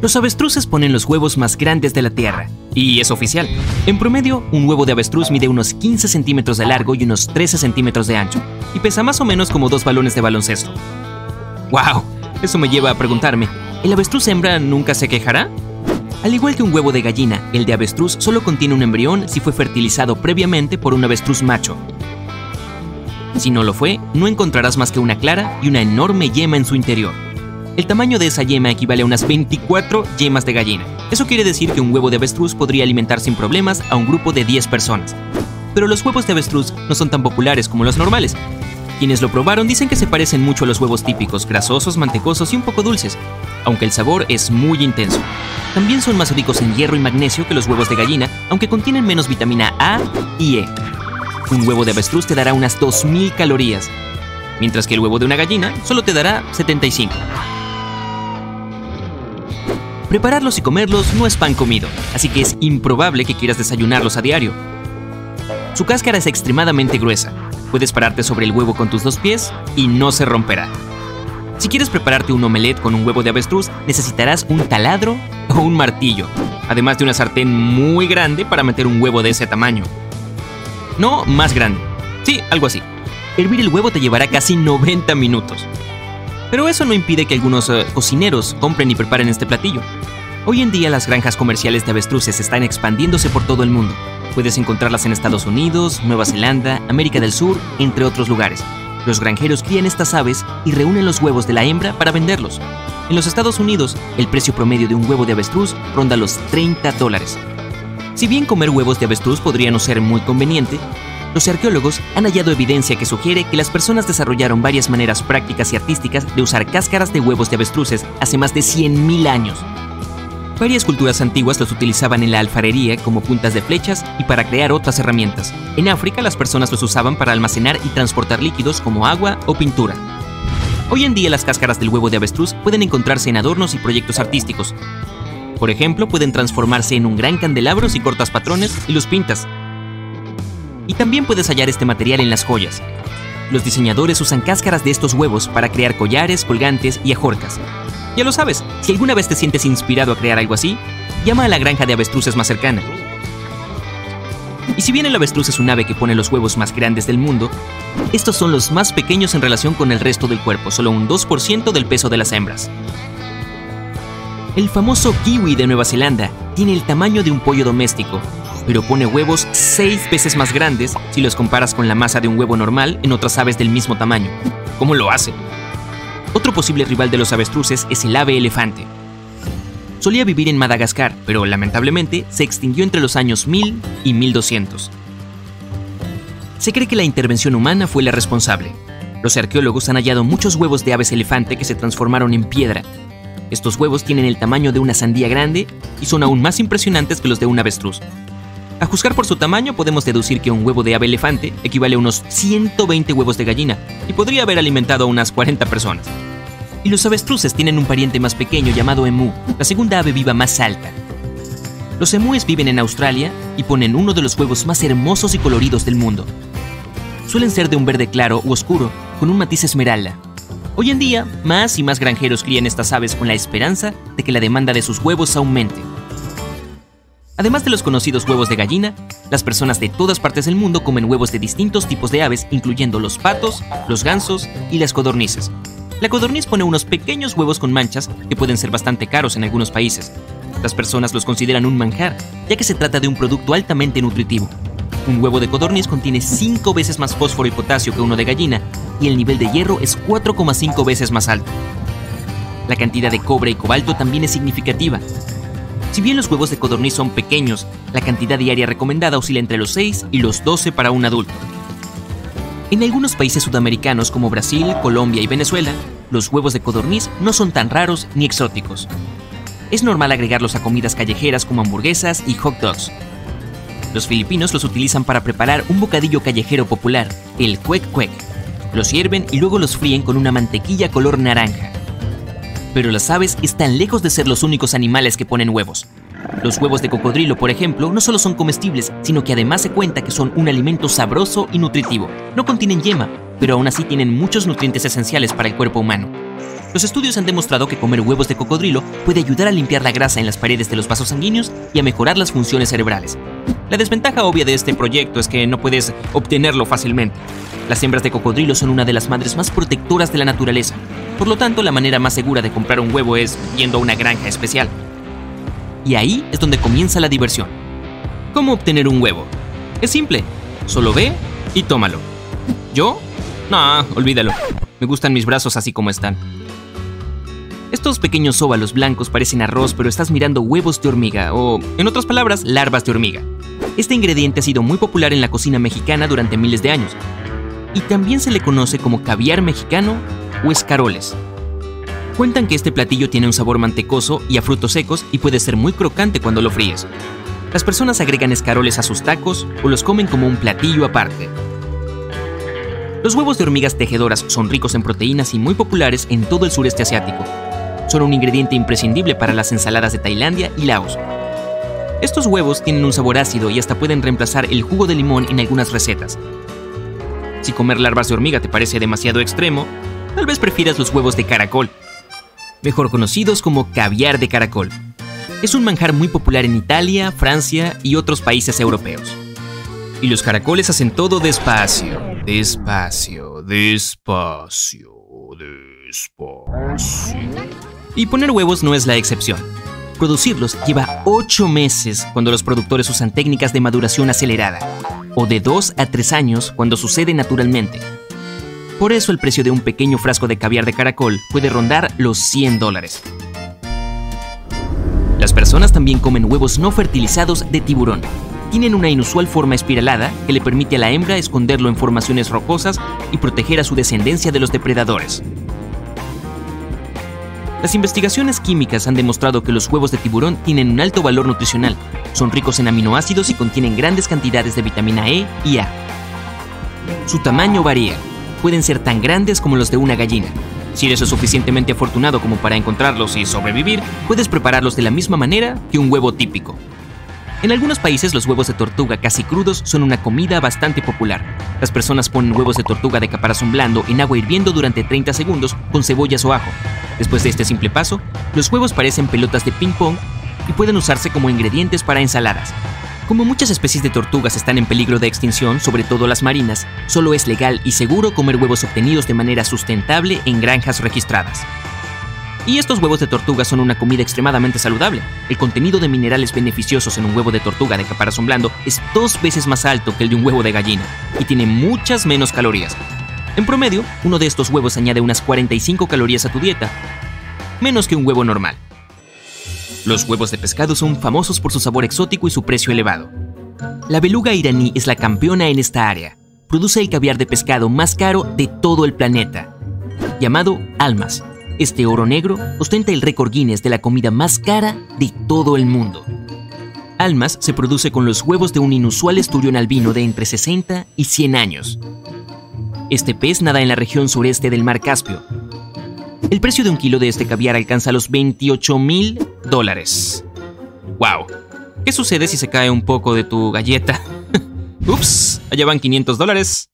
Los avestruces ponen los huevos más grandes de la Tierra, y es oficial. En promedio, un huevo de avestruz mide unos 15 centímetros de largo y unos 13 centímetros de ancho, y pesa más o menos como dos balones de baloncesto. ¡Wow! Eso me lleva a preguntarme, ¿el avestruz hembra nunca se quejará? Al igual que un huevo de gallina, el de avestruz solo contiene un embrión si fue fertilizado previamente por un avestruz macho. Si no lo fue, no encontrarás más que una clara y una enorme yema en su interior. El tamaño de esa yema equivale a unas 24 yemas de gallina. Eso quiere decir que un huevo de avestruz podría alimentar sin problemas a un grupo de 10 personas. Pero los huevos de avestruz no son tan populares como los normales. Quienes lo probaron dicen que se parecen mucho a los huevos típicos, grasosos, mantecosos y un poco dulces, aunque el sabor es muy intenso. También son más ricos en hierro y magnesio que los huevos de gallina, aunque contienen menos vitamina A y E. Un huevo de avestruz te dará unas 2.000 calorías, mientras que el huevo de una gallina solo te dará 75. Prepararlos y comerlos no es pan comido, así que es improbable que quieras desayunarlos a diario. Su cáscara es extremadamente gruesa. Puedes pararte sobre el huevo con tus dos pies y no se romperá. Si quieres prepararte un omelette con un huevo de avestruz, necesitarás un taladro o un martillo, además de una sartén muy grande para meter un huevo de ese tamaño. No más grande. Sí, algo así. Hervir el huevo te llevará casi 90 minutos. Pero eso no impide que algunos eh, cocineros compren y preparen este platillo. Hoy en día las granjas comerciales de avestruces están expandiéndose por todo el mundo. Puedes encontrarlas en Estados Unidos, Nueva Zelanda, América del Sur, entre otros lugares. Los granjeros crían estas aves y reúnen los huevos de la hembra para venderlos. En los Estados Unidos, el precio promedio de un huevo de avestruz ronda los 30 dólares. Si bien comer huevos de avestruz podría no ser muy conveniente, los arqueólogos han hallado evidencia que sugiere que las personas desarrollaron varias maneras prácticas y artísticas de usar cáscaras de huevos de avestruces hace más de 100.000 años. Varias culturas antiguas los utilizaban en la alfarería como puntas de flechas y para crear otras herramientas. En África las personas los usaban para almacenar y transportar líquidos como agua o pintura. Hoy en día las cáscaras del huevo de avestruz pueden encontrarse en adornos y proyectos artísticos. Por ejemplo, pueden transformarse en un gran candelabro si cortas patrones y los pintas, y también puedes hallar este material en las joyas. Los diseñadores usan cáscaras de estos huevos para crear collares, colgantes y ajorcas. Ya lo sabes, si alguna vez te sientes inspirado a crear algo así, llama a la granja de avestruces más cercana. Y si bien el avestruz es un ave que pone los huevos más grandes del mundo, estos son los más pequeños en relación con el resto del cuerpo, solo un 2% del peso de las hembras. El famoso kiwi de Nueva Zelanda tiene el tamaño de un pollo doméstico pero pone huevos seis veces más grandes si los comparas con la masa de un huevo normal en otras aves del mismo tamaño. ¿Cómo lo hace? Otro posible rival de los avestruces es el ave elefante. Solía vivir en Madagascar, pero lamentablemente se extinguió entre los años 1000 y 1200. Se cree que la intervención humana fue la responsable. Los arqueólogos han hallado muchos huevos de aves elefante que se transformaron en piedra. Estos huevos tienen el tamaño de una sandía grande y son aún más impresionantes que los de un avestruz. A juzgar por su tamaño, podemos deducir que un huevo de ave elefante equivale a unos 120 huevos de gallina y podría haber alimentado a unas 40 personas. Y los avestruces tienen un pariente más pequeño llamado emú, la segunda ave viva más alta. Los emúes viven en Australia y ponen uno de los huevos más hermosos y coloridos del mundo. Suelen ser de un verde claro u oscuro, con un matiz esmeralda. Hoy en día, más y más granjeros crían estas aves con la esperanza de que la demanda de sus huevos aumente. Además de los conocidos huevos de gallina, las personas de todas partes del mundo comen huevos de distintos tipos de aves, incluyendo los patos, los gansos y las codornices. La codorniz pone unos pequeños huevos con manchas que pueden ser bastante caros en algunos países. Las personas los consideran un manjar, ya que se trata de un producto altamente nutritivo. Un huevo de codorniz contiene 5 veces más fósforo y potasio que uno de gallina, y el nivel de hierro es 4,5 veces más alto. La cantidad de cobre y cobalto también es significativa, si bien los huevos de codorniz son pequeños, la cantidad diaria recomendada oscila entre los 6 y los 12 para un adulto. En algunos países sudamericanos como Brasil, Colombia y Venezuela, los huevos de codorniz no son tan raros ni exóticos. Es normal agregarlos a comidas callejeras como hamburguesas y hot dogs. Los filipinos los utilizan para preparar un bocadillo callejero popular, el cuec cuec. Los hierven y luego los fríen con una mantequilla color naranja pero las aves están lejos de ser los únicos animales que ponen huevos. Los huevos de cocodrilo, por ejemplo, no solo son comestibles, sino que además se cuenta que son un alimento sabroso y nutritivo. No contienen yema, pero aún así tienen muchos nutrientes esenciales para el cuerpo humano. Los estudios han demostrado que comer huevos de cocodrilo puede ayudar a limpiar la grasa en las paredes de los vasos sanguíneos y a mejorar las funciones cerebrales. La desventaja obvia de este proyecto es que no puedes obtenerlo fácilmente. Las hembras de cocodrilo son una de las madres más protectoras de la naturaleza. Por lo tanto, la manera más segura de comprar un huevo es yendo a una granja especial. Y ahí es donde comienza la diversión. ¿Cómo obtener un huevo? Es simple. Solo ve y tómalo. ¿Yo? No, olvídalo. Me gustan mis brazos así como están. Estos pequeños óvalos blancos parecen arroz, pero estás mirando huevos de hormiga, o, en otras palabras, larvas de hormiga. Este ingrediente ha sido muy popular en la cocina mexicana durante miles de años, y también se le conoce como caviar mexicano o escaroles. Cuentan que este platillo tiene un sabor mantecoso y a frutos secos y puede ser muy crocante cuando lo fríes. Las personas agregan escaroles a sus tacos o los comen como un platillo aparte. Los huevos de hormigas tejedoras son ricos en proteínas y muy populares en todo el sureste asiático, son un ingrediente imprescindible para las ensaladas de Tailandia y Laos. Estos huevos tienen un sabor ácido y hasta pueden reemplazar el jugo de limón en algunas recetas. Si comer larvas de hormiga te parece demasiado extremo, tal vez prefieras los huevos de caracol, mejor conocidos como caviar de caracol. Es un manjar muy popular en Italia, Francia y otros países europeos. Y los caracoles hacen todo despacio, despacio, despacio, despacio. Y poner huevos no es la excepción. Producirlos lleva 8 meses cuando los productores usan técnicas de maduración acelerada, o de 2 a 3 años cuando sucede naturalmente. Por eso el precio de un pequeño frasco de caviar de caracol puede rondar los 100 dólares. Las personas también comen huevos no fertilizados de tiburón. Tienen una inusual forma espiralada que le permite a la hembra esconderlo en formaciones rocosas y proteger a su descendencia de los depredadores. Las investigaciones químicas han demostrado que los huevos de tiburón tienen un alto valor nutricional, son ricos en aminoácidos y contienen grandes cantidades de vitamina E y A. Su tamaño varía, pueden ser tan grandes como los de una gallina. Si eres lo suficientemente afortunado como para encontrarlos y sobrevivir, puedes prepararlos de la misma manera que un huevo típico. En algunos países los huevos de tortuga casi crudos son una comida bastante popular. Las personas ponen huevos de tortuga de caparazón blando en agua hirviendo durante 30 segundos con cebollas o ajo. Después de este simple paso, los huevos parecen pelotas de ping-pong y pueden usarse como ingredientes para ensaladas. Como muchas especies de tortugas están en peligro de extinción, sobre todo las marinas, solo es legal y seguro comer huevos obtenidos de manera sustentable en granjas registradas. Y estos huevos de tortuga son una comida extremadamente saludable. El contenido de minerales beneficiosos en un huevo de tortuga de caparazón blando es dos veces más alto que el de un huevo de gallina y tiene muchas menos calorías. En promedio, uno de estos huevos añade unas 45 calorías a tu dieta, menos que un huevo normal. Los huevos de pescado son famosos por su sabor exótico y su precio elevado. La beluga iraní es la campeona en esta área. Produce el caviar de pescado más caro de todo el planeta, llamado almas, este oro negro ostenta el récord Guinness de la comida más cara de todo el mundo. Almas se produce con los huevos de un inusual esturión albino de entre 60 y 100 años. Este pez nada en la región sureste del mar Caspio. El precio de un kilo de este caviar alcanza los 28 mil dólares. ¡Wow! ¿Qué sucede si se cae un poco de tu galleta? Ups, allá van 500 dólares.